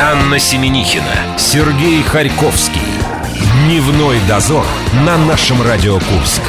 Анна Семенихина, Сергей Харьковский. Дневной дозор на нашем Радио Курск.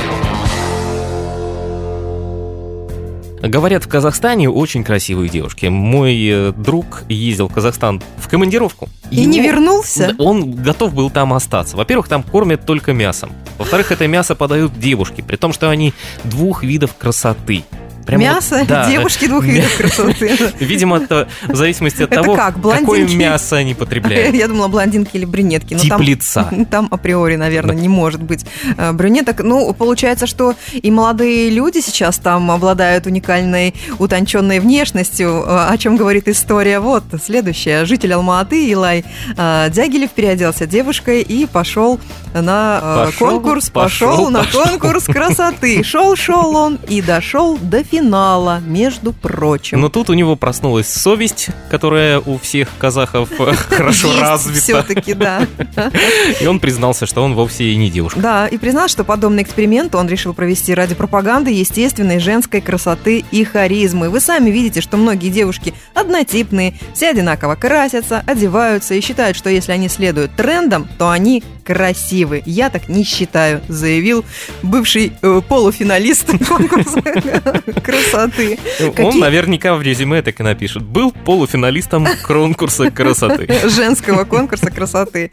Говорят, в Казахстане очень красивые девушки. Мой э, друг ездил в Казахстан в командировку. И не вернулся? Он готов был там остаться. Во-первых, там кормят только мясом. Во-вторых, это мясо подают девушки, при том, что они двух видов красоты. Прямо мясо вот, да, девушки двух видов красоты. Видимо, это в зависимости от того, как? какое мясо они потребляют. Я думала, блондинки или брюнетки. Тип лица. Там априори, наверное, не может быть э, брюнеток. Ну, получается, что и молодые люди сейчас там обладают уникальной, утонченной внешностью, э, о чем говорит история. Вот, следующая. Житель Алматы Илай э, Дягилев переоделся девушкой и пошел на конкурс, пошел на конкурс красоты. Шел-шел он и дошел до финала финала, между прочим. Но тут у него проснулась совесть, которая у всех казахов э, хорошо развита. Все-таки, да. И он признался, что он вовсе и не девушка. Да, и признал, что подобный эксперимент он решил провести ради пропаганды естественной женской красоты и харизмы. Вы сами видите, что многие девушки однотипные, все одинаково красятся, одеваются и считают, что если они следуют трендам, то они красивы. Я так не считаю, заявил бывший э, полуфиналист конкурса красоты. Он Какие... наверняка в резюме так и напишет. Был полуфиналистом конкурса красоты. Женского конкурса красоты.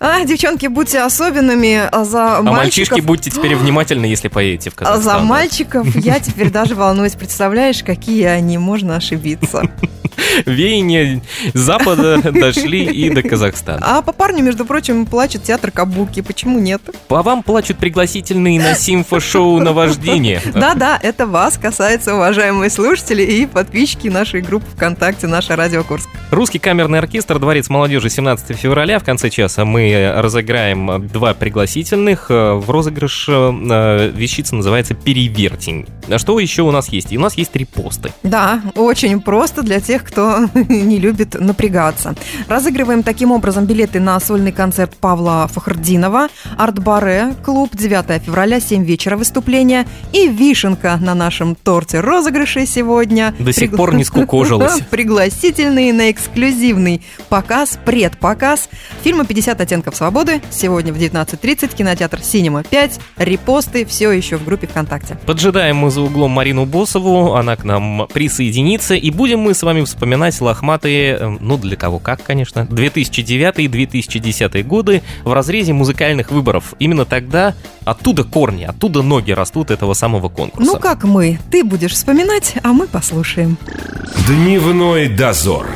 А, девчонки, будьте особенными, а за а мальчиков... мальчишки, будьте теперь внимательны, если поедете в Казахстан. А за мальчиков я теперь даже волнуюсь. Представляешь, какие они, можно ошибиться. Веяния запада дошли и до Казахстана. А по парню, между прочим, плачет театр Кабуки. Почему нет? По вам плачут пригласительные на симфо-шоу «Наваждение». Да-да, это вас касается, уважаемые слушатели и подписчики нашей группы ВКонтакте «Наша Радио Курск». Русский камерный оркестр «Дворец молодежи» 17 февраля. В конце часа мы разыграем два пригласительных. В розыгрыш э, вещица называется «Перевертень». А что еще у нас есть? И у нас есть три посты. Да, очень просто для тех, кто не любит напрягаться. Разыгрываем таким образом билеты на сольный концерт Павла Фахрдинова, Арт-Баре, клуб 9 февраля, 7 вечера выступления и вишенка на нашем торте розыгрышей сегодня. До сих Пригла... пор не скукожилась. Пригласительные на эксклюзивный показ, предпоказ фильма «50 оттенков свободы». Сегодня в 19.30 кинотеатр «Синема 5». Репосты все еще в группе ВКонтакте. Поджидаем мы за углом Марину Босову, она к нам присоединится, и будем мы с вами вспоминать лохматые, э, ну для кого как, конечно, 2009-2010 годы в разрезе музыкальных выборов. Именно тогда оттуда корни, оттуда ноги растут этого самого конкурса. Ну как мы? Ты будешь вспоминать, а мы послушаем. Дневной дозор.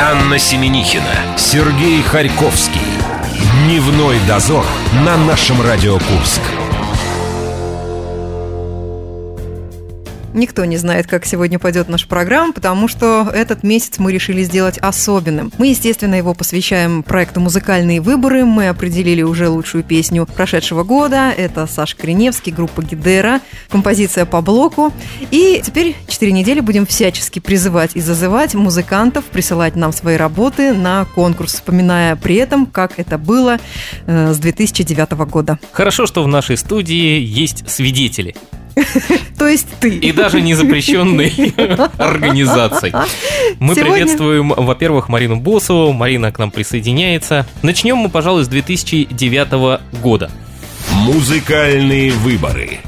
Анна Семенихина, Сергей Харьковский. Дневной дозор на нашем Радио Курск. Никто не знает, как сегодня пойдет наша программа, потому что этот месяц мы решили сделать особенным. Мы, естественно, его посвящаем проекту «Музыкальные выборы». Мы определили уже лучшую песню прошедшего года. Это Саша Кореневский, группа Гидера, композиция по блоку. И теперь четыре недели будем всячески призывать и зазывать музыкантов присылать нам свои работы на конкурс, вспоминая при этом, как это было э, с 2009 года. Хорошо, что в нашей студии есть свидетели. То есть ты. И даже не запрещенной организацией. Мы Сегодня... приветствуем, во-первых, Марину Босову. Марина к нам присоединяется. Начнем мы, пожалуй, с 2009 года. Музыкальные выборы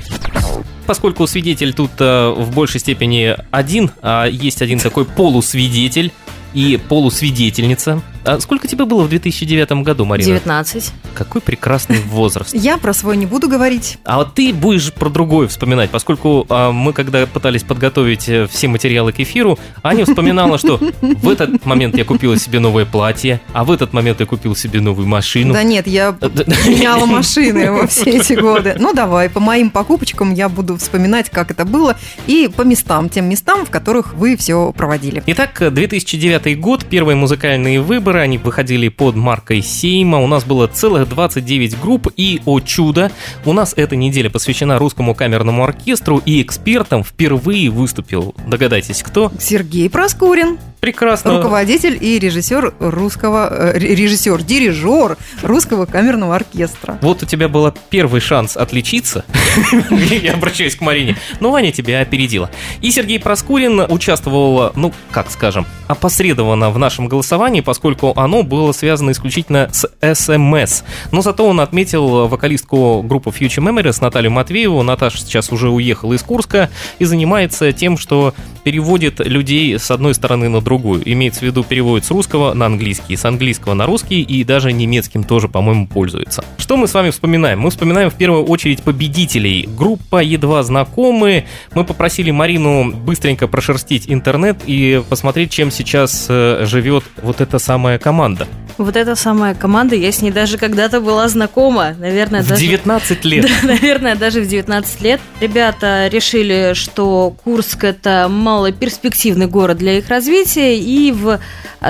поскольку свидетель тут э, в большей степени один, а есть один такой полусвидетель и полусвидетельница, а сколько тебе было в 2009 году, Марина? 19. Какой прекрасный возраст. Я про свой не буду говорить. А вот ты будешь про другой вспоминать, поскольку а, мы, когда пытались подготовить э, все материалы к эфиру, Аня вспоминала, что в этот момент я купила себе новое платье, а в этот момент я купил себе новую машину. Да нет, я меняла машины во все эти годы. Ну давай, по моим покупочкам я буду вспоминать, как это было, и по местам, тем местам, в которых вы все проводили. Итак, 2009 год, первые музыкальные выборы, выборы, они выходили под маркой Сейма. У нас было целых 29 групп, и, о чудо, у нас эта неделя посвящена русскому камерному оркестру, и экспертом впервые выступил, догадайтесь, кто? Сергей Проскурин. Прекрасно. Руководитель и режиссер русского, э, режиссер, дирижер русского камерного оркестра. Вот у тебя был первый шанс отличиться. Я обращаюсь к Марине. Но Ваня тебя опередила. И Сергей Проскурин участвовал, ну, как скажем, опосредованно в нашем голосовании, поскольку оно было связано исключительно с СМС. Но зато он отметил вокалистку группы Future Memories Наталью Матвееву. Наташа сейчас уже уехала из Курска и занимается тем, что переводит людей с одной стороны на другую. Имеется в виду переводит с русского на английский, с английского на русский и даже немецким тоже, по-моему, пользуется. Что мы с вами вспоминаем? Мы вспоминаем в первую очередь победителей. Группа едва знакомы. Мы попросили Марину быстренько прошерстить интернет и посмотреть, чем сейчас э, живет вот эта самая команда. Вот эта самая команда, я с ней даже когда-то была знакома, наверное, в даже... 19 лет. Да, наверное, даже в 19 лет. Ребята решили, что Курск это малоперспективный город для их развития, и в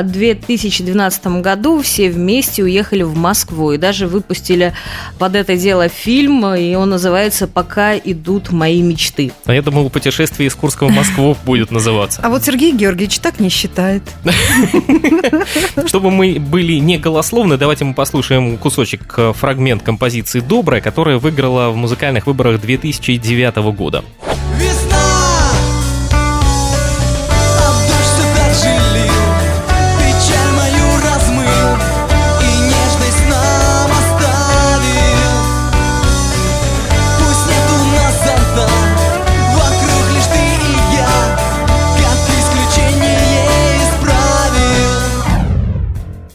2012 году все вместе уехали в Москву и даже выпустили под это дело фильм, и он называется «Пока идут мои мечты». А я думал, путешествие из Курска в Москву будет называться. А вот Сергей Георгиевич так не считает. Чтобы мы были не голословны, давайте мы послушаем кусочек, э, фрагмент композиции «Добрая», которая выиграла в музыкальных выборах 2009 года.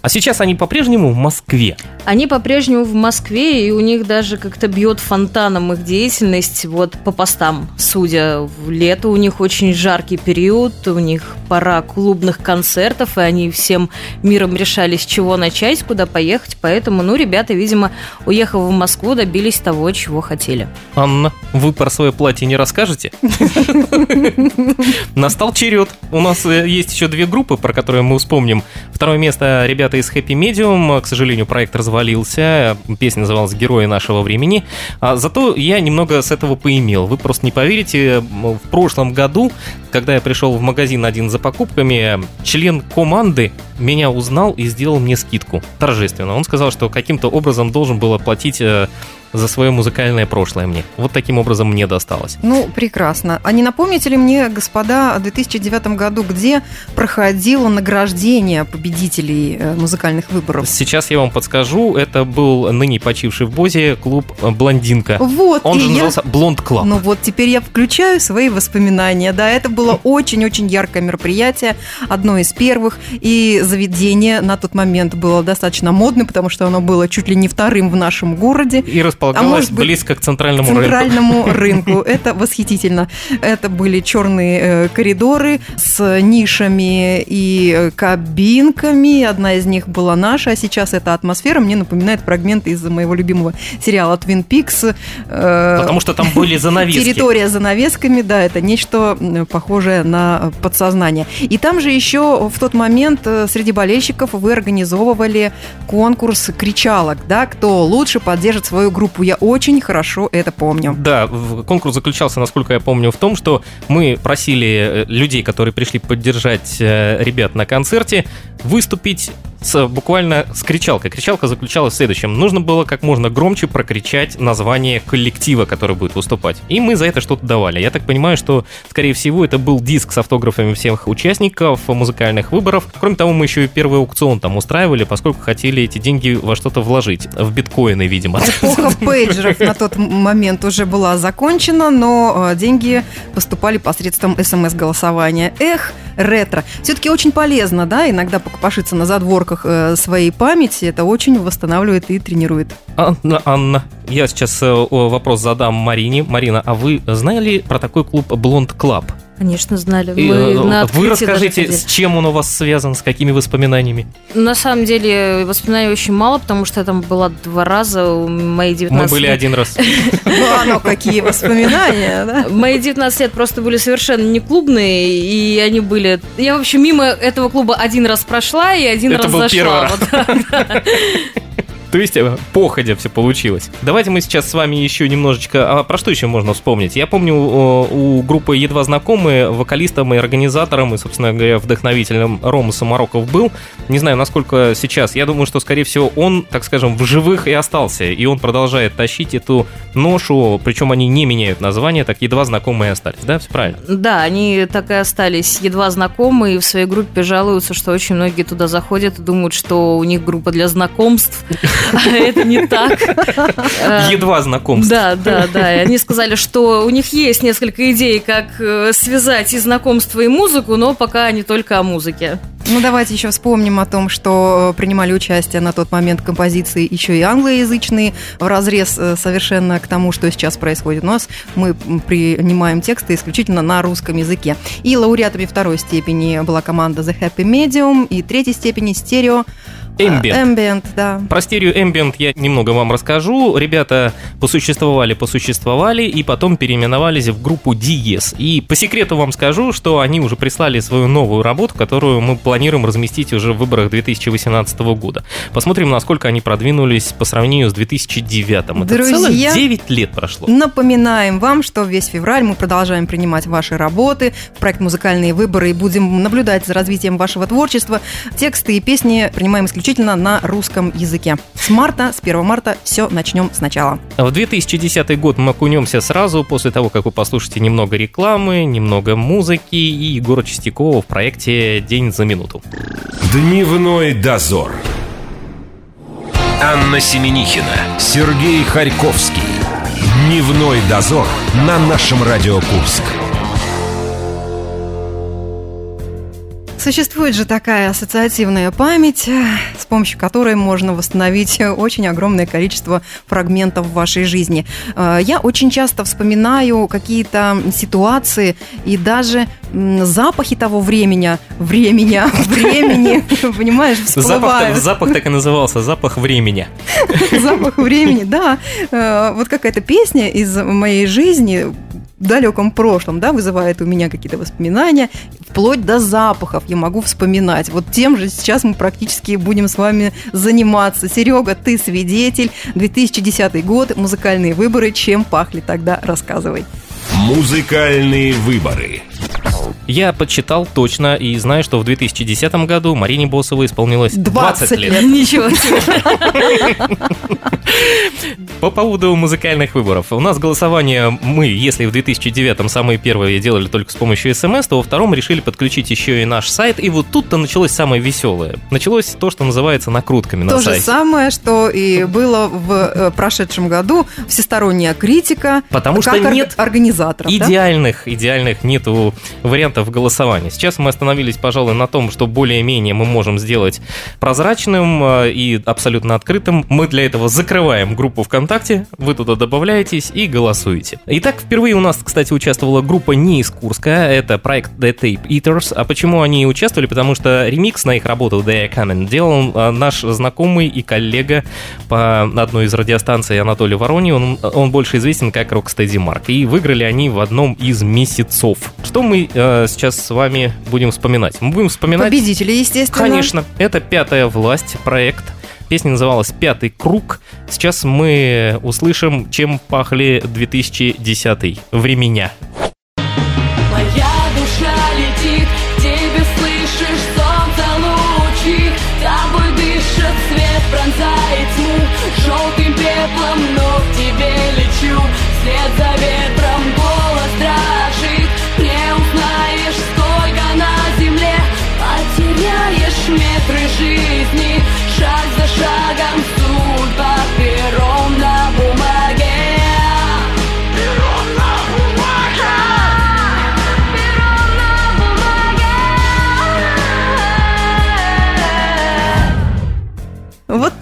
А сейчас они по-прежнему в Москве. Они по-прежнему в Москве, и у них даже как-то бьет фонтаном их деятельность, вот по постам, судя. В лето у них очень жаркий период, у них пора клубных концертов, и они всем миром решали, с чего начать, куда поехать, поэтому, ну, ребята, видимо, уехав в Москву, добились того, чего хотели. Анна, вы про свое платье не расскажете? Настал черед. У нас э, есть еще две группы, про которые мы вспомним. Второе место ребята ребята из Happy Medium. К сожалению, проект развалился. Песня называлась «Герои нашего времени». А зато я немного с этого поимел. Вы просто не поверите, в прошлом году, когда я пришел в магазин один за покупками, член команды меня узнал и сделал мне скидку торжественно. Он сказал, что каким-то образом должен был оплатить э, за свое музыкальное прошлое мне. Вот таким образом мне досталось. Ну, прекрасно. А не напомните ли мне, господа, в 2009 году, где проходило награждение победителей э, музыкальных выборов? Сейчас я вам подскажу. Это был ныне почивший в Бозе клуб «Блондинка». Вот. Он же я... назывался «Blond Club». Ну вот, теперь я включаю свои воспоминания. Да, это было очень-очень яркое мероприятие, одно из первых. И заведение на тот момент было достаточно модным, потому что оно было чуть ли не вторым в нашем городе. И располагалась а быть, близко к центральному, центральному рынку. рынку. Это восхитительно. Это были черные э, коридоры с нишами и э, кабинками. Одна из них была наша, а сейчас эта атмосфера мне напоминает фрагменты из моего любимого сериала Twin Peaks. Э, Потому что там были занавески. Территория занавесками, да, это нечто похожее на подсознание. И там же еще в тот момент среди болельщиков вы организовывали конкурс кричалок, да, кто лучше поддержит свою группу. Я очень хорошо это помню. Да, конкурс заключался, насколько я помню, в том, что мы просили э, людей, которые пришли поддержать э, ребят на концерте, выступить с, буквально с кричалкой. Кричалка заключалась в следующем. Нужно было как можно громче прокричать название коллектива, который будет выступать. И мы за это что-то давали. Я так понимаю, что, скорее всего, это был диск с автографами всех участников музыкальных выборов. Кроме того, мы еще и первый аукцион там устраивали, поскольку хотели эти деньги во что-то вложить. В биткоины, видимо. Эпоха пейджеров на тот момент уже была закончена, но э, деньги поступали посредством смс-голосования. Эх, ретро. Все-таки очень полезно, да, иногда покопошиться на задворках э, своей памяти. Это очень восстанавливает и тренирует. Анна, Анна, я сейчас э, вопрос задам Марине. Марина, а вы знали про такой клуб Blond Club? Конечно, знали. И, Мы э, на Вы расскажите, с чем он у вас связан, с какими воспоминаниями? На самом деле воспоминаний очень мало, потому что я там была два раза, у мои 19 Мы были лет. один раз. Ну, оно какие воспоминания, да? Мои 19 лет просто были совершенно не клубные, и они были... Я вообще мимо этого клуба один раз прошла и один Это раз был первый зашла. раз. То есть э, походя все получилось. Давайте мы сейчас с вами еще немножечко... А про что еще можно вспомнить? Я помню, у группы «Едва знакомые» вокалистом и организатором, и, собственно говоря, вдохновителем Рома Самароков был. Не знаю, насколько сейчас. Я думаю, что, скорее всего, он, так скажем, в живых и остался. И он продолжает тащить эту ношу, причем они не меняют название, так «Едва знакомые» остались. Да, все правильно? Да, они так и остались едва знакомы, и в своей группе жалуются, что очень многие туда заходят и думают, что у них группа для знакомств, это не так. Едва знакомств. Да, да, да. И они сказали, что у них есть несколько идей, как э, связать и знакомство, и музыку, но пока они только о музыке. Ну, давайте еще вспомним о том, что э, принимали участие на тот момент композиции еще и англоязычные, в разрез э, совершенно к тому, что сейчас происходит у нас. Мы принимаем тексты исключительно на русском языке. И лауреатами второй степени была команда The Happy Medium, и третьей степени стерео Ambient. Ambient, да. Про стерео Ambient я немного вам расскажу. Ребята посуществовали, посуществовали и потом переименовались в группу Dies. И по секрету вам скажу, что они уже прислали свою новую работу, которую мы планируем разместить уже в выборах 2018 года. Посмотрим, насколько они продвинулись по сравнению с 2009. Это Друзья, целых 9 лет прошло. Напоминаем вам, что весь февраль мы продолжаем принимать ваши работы в проект «Музыкальные выборы» и будем наблюдать за развитием вашего творчества. Тексты и песни принимаем исключительно на русском языке. С марта, с 1 марта все начнем сначала. В 2010 год мы окунемся сразу после того, как вы послушаете немного рекламы, немного музыки и Егора Чистякова в проекте «День за минуту». Дневной дозор. Анна Семенихина, Сергей Харьковский. Дневной дозор на нашем Радио Курск. Существует же такая ассоциативная память, с помощью которой можно восстановить очень огромное количество фрагментов в вашей жизни. Э, Я очень часто вспоминаю какие-то ситуации и даже запахи того времени, времени, времени, понимаешь, Запах, всплывают. запах так и назывался, запах времени. Запах времени, да. Э, Вот какая-то песня из моей жизни далеком прошлом, да, вызывает у меня какие-то воспоминания, вплоть до запахов я могу вспоминать. Вот тем же сейчас мы практически будем с вами заниматься. Серега, ты свидетель. 2010 год, музыкальные выборы. Чем пахли тогда? Рассказывай. Музыкальные выборы. Я подсчитал точно и знаю, что в 2010 году Марине Босовой исполнилось 20, 20 лет. лет. Ничего себе. По поводу музыкальных выборов. У нас голосование мы, если в 2009 самые первые делали только с помощью смс, то во втором решили подключить еще и наш сайт. И вот тут-то началось самое веселое. Началось то, что называется накрутками на То же сайте. самое, что и было в э, прошедшем году. Всесторонняя критика. Потому что нет организаторов. да? Идеальных, идеальных нету вариантов голосования. Сейчас мы остановились, пожалуй, на том, что более-менее мы можем сделать прозрачным э, и абсолютно открытым. Мы для этого закрываем группу ВКонтакте, вы туда добавляетесь и голосуете. Итак, впервые у нас, кстати, участвовала группа не из Курска, это проект The Tape Eaters. А почему они участвовали? Потому что ремикс на их работу The Coming делал э, наш знакомый и коллега по одной из радиостанций Анатолий Вороний. Он, он больше известен как Rocksteady Mark. И выиграли они в одном из месяцев. Что мы э, сейчас с вами будем вспоминать? Мы будем вспоминать... Победители, естественно. Конечно, это «Пятая власть» проект. Песня называлась «Пятый круг». Сейчас мы услышим, чем пахли 2010 временя. Моя душа летит, тебе слышишь солнце лучи Тобой дышит свет, пронзает тьму Желтым пеплом, но к тебе лечу Вслед за ветром голос Метры жизни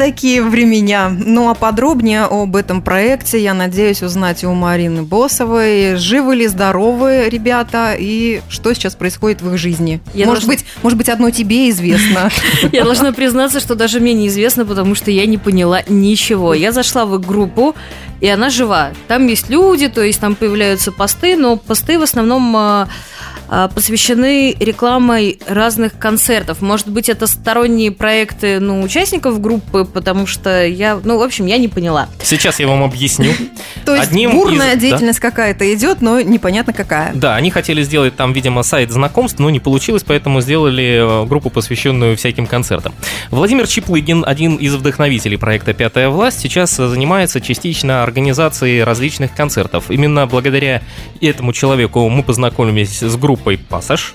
такие времена. Ну а подробнее об этом проекте я надеюсь узнать у Марины Босовой. Живы ли, здоровы ребята и что сейчас происходит в их жизни? Я может, должна- быть, может быть, одно тебе известно. Я должна признаться, что даже мне неизвестно, потому что я не поняла ничего. Я зашла в их группу, и она жива. Там есть люди, то есть там появляются посты, но посты в основном а, а, посвящены рекламой разных концертов. Может быть, это сторонние проекты ну, участников группы, потому что я, ну, в общем, я не поняла. Сейчас я вам объясню. То есть Одним бурная из- да. деятельность какая-то идет, но непонятно какая. Да, они хотели сделать там, видимо, сайт знакомств, но не получилось, поэтому сделали э, группу, посвященную всяким концертам. Владимир Чеплыгин, один из вдохновителей проекта «Пятая власть», сейчас э, занимается частично организацией различных концертов. Именно благодаря этому человеку мы познакомились с группой «Пассаж».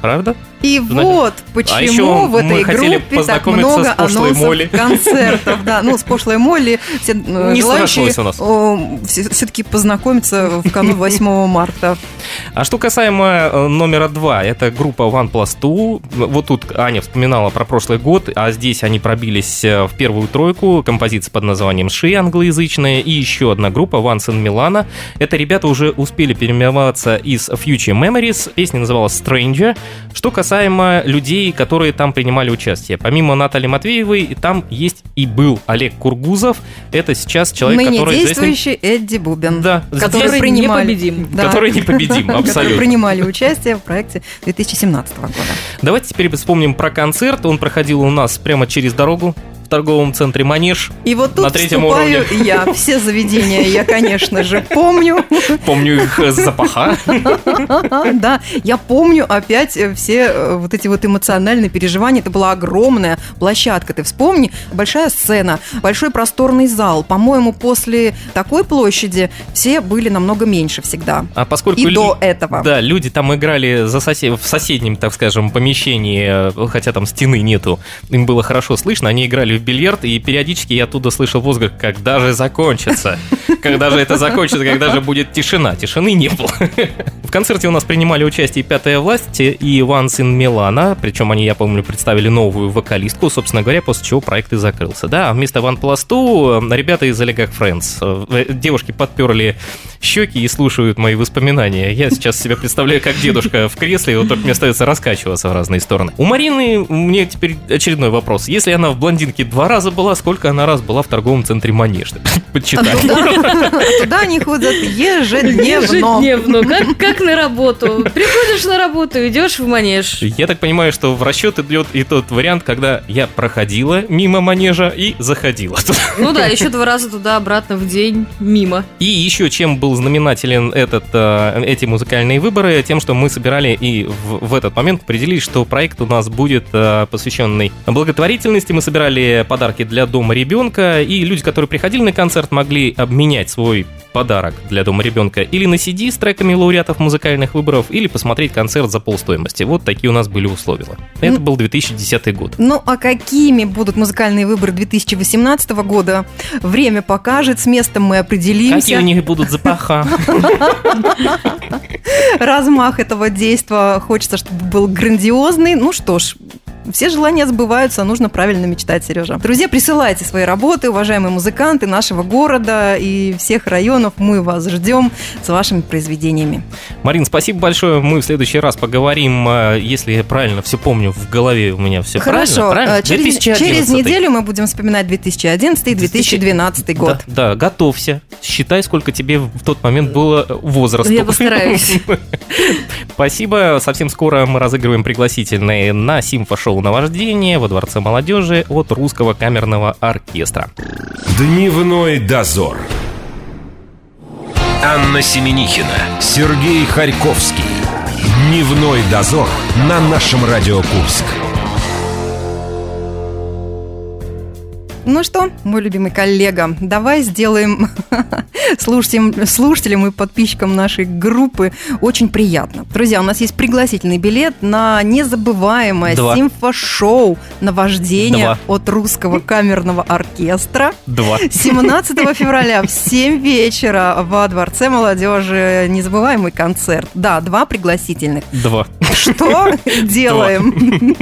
Правда? И Знаете, вот а почему еще в этой группе так много анонсов Молли. концертов. Да, ну, с пошлой Молли все э, Не желающие все-таки познакомиться в канун 8 марта. А что касаемо э, номера два, это группа OnePlus 2. Вот тут Аня вспоминала про прошлый год, а здесь они пробились э, в первую тройку. Композиция под названием «Ши» англоязычная. И еще одна группа Once in Milano. Это ребята уже успели переименоваться из Future Memories. Песня называлась Stranger. Что касаемо людей, которые там принимали участие. Помимо Натальи Матвеевой, там есть и был Олег Кургузов. Это сейчас человек, Ныне который известен- действующий Эдди Бубен. Да, который Здесь принимали, непобедим. Да. который непобедим, которые абсолютно. принимали участие в проекте 2017 года. Давайте теперь вспомним про концерт. Он проходил у нас прямо через дорогу торговом центре Манеж. И вот тут На третьем уровне. я. Все заведения я, конечно же, помню. Помню их с запаха. Да, я помню опять э, все э, вот эти вот эмоциональные переживания. Это была огромная площадка. Ты вспомни, большая сцена, большой просторный зал. По-моему, после такой площади все были намного меньше всегда. А поскольку И лю- до этого. Да, люди там играли за сосед... в соседнем, так скажем, помещении, э, хотя там стены нету. Им было хорошо слышно, они играли в бильярд, и периодически я оттуда слышал возглас, когда же закончится? Когда же это закончится, когда же будет тишина? Тишины не было. В концерте у нас принимали участие «Пятая власть» и Once in Milano, причем они, я помню, представили новую вокалистку, собственно говоря, после чего проект и закрылся. Да, а вместо OnePlus 2 э, ребята из Олегах Friends. Э, Девушки подперли щеки и слушают мои воспоминания. Я сейчас себя представляю как дедушка в кресле, и вот только мне остается раскачиваться в разные стороны. У Марины мне теперь очередной вопрос. Если она в блондинке два раза была, сколько она раз была в торговом центре Манеж? Подсчитай. Туда, они ходят ежедневно. Ежедневно. Как, как на работу. Приходишь на работу, идешь в манеж. Я так понимаю, что в расчет идет и тот вариант, когда я проходила мимо манежа и заходила. Ну да, еще два раза туда-обратно в день мимо. И еще чем был знаменателен этот, э, эти музыкальные выборы, тем, что мы собирали и в, в этот момент определили, что проект у нас будет э, посвященный благотворительности. Мы собирали подарки для дома ребенка, и люди, которые приходили на концерт, могли обменять свой подарок для дома ребенка или на CD с треками лауреатов музыкальных выборов, или посмотреть концерт за полстоимости. Вот такие у нас были условия. Это был 2010 год. Ну, а какими будут музыкальные выборы 2018 года? Время покажет, с местом мы определимся. Какие у них будут запаха? Размах этого действа хочется, чтобы был грандиозный. Ну что ж, все желания сбываются, нужно правильно мечтать, Сережа. Друзья, присылайте свои работы, уважаемые музыканты нашего города и всех районов. Мы вас ждем с вашими произведениями. Марин, спасибо большое. Мы в следующий раз поговорим, э, если я правильно все помню, в голове у меня все Хорошо, правильно. э, через, 2011. через неделю мы будем вспоминать 2011 и 2012 год. Да, да, готовься. Считай, сколько тебе в тот момент было возраста. Я постараюсь. Спасибо. Совсем скоро мы разыгрываем пригласительные на симфошоу «Наваждение» во Дворце молодежи от Русского камерного оркестра. Дневной дозор. Анна Семенихина, Сергей Харьковский. Дневной дозор на нашем Радио Курск. Ну что, мой любимый коллега, давай сделаем слушателям, слушателям и подписчикам нашей группы очень приятно. Друзья, у нас есть пригласительный билет на незабываемое Два. симфошоу «Наваждение» Два. от Русского камерного оркестра. Два. 17 февраля в 7 вечера во Дворце молодежи незабываемый концерт. Да, два пригласительных. Два. Что делаем?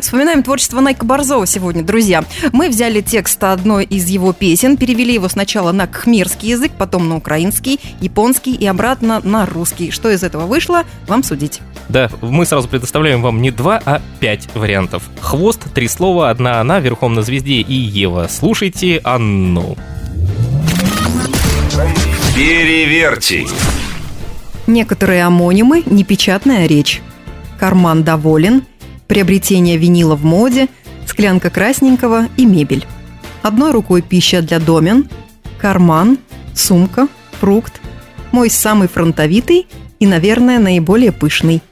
Вспоминаем творчество Найка Борзова сегодня, друзья. Мы взяли текст одной из его песен, перевели его сначала на кхмерский язык, потом на украинский, японский и обратно на русский. Что из этого вышло, вам судить. Да, мы сразу предоставляем вам не два, а пять вариантов. Хвост, три слова, одна она, верхом на звезде и Ева. Слушайте Анну. Переверьте. Некоторые амонимы – непечатная речь. Карман доволен, приобретение винила в моде, склянка красненького и мебель. Одной рукой пища для домен, карман, сумка, фрукт, мой самый фронтовитый и, наверное, наиболее пышный.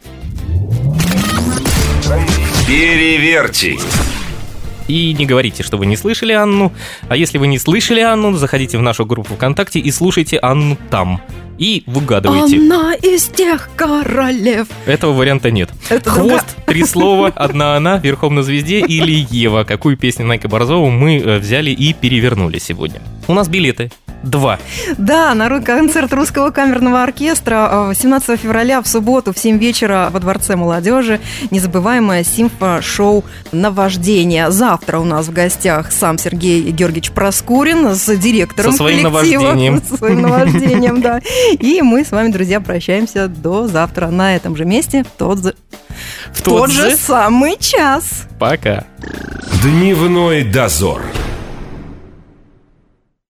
Переверьте. И не говорите, что вы не слышали Анну. А если вы не слышали Анну, заходите в нашу группу ВКонтакте и слушайте Анну там. И выгадывайте. Она из тех королев. Этого варианта нет. Это Хвост, три слова, одна она, верхом на звезде или Ева. Какую песню Найка Борзова мы э, взяли и перевернули сегодня. У нас билеты. Два. Да, на ру- концерт русского камерного оркестра э, 17 февраля в субботу в 7 вечера во Дворце молодежи. Незабываемое симфо-шоу «Наваждение». Завтра у нас в гостях сам Сергей Георгиевич Проскурин с директором Со своим коллектива. наваждением. Со своим наваждением, да. И мы с вами, друзья, прощаемся до завтра на этом же месте в тот, же- в тот же самый час. Пока. Дневной дозор.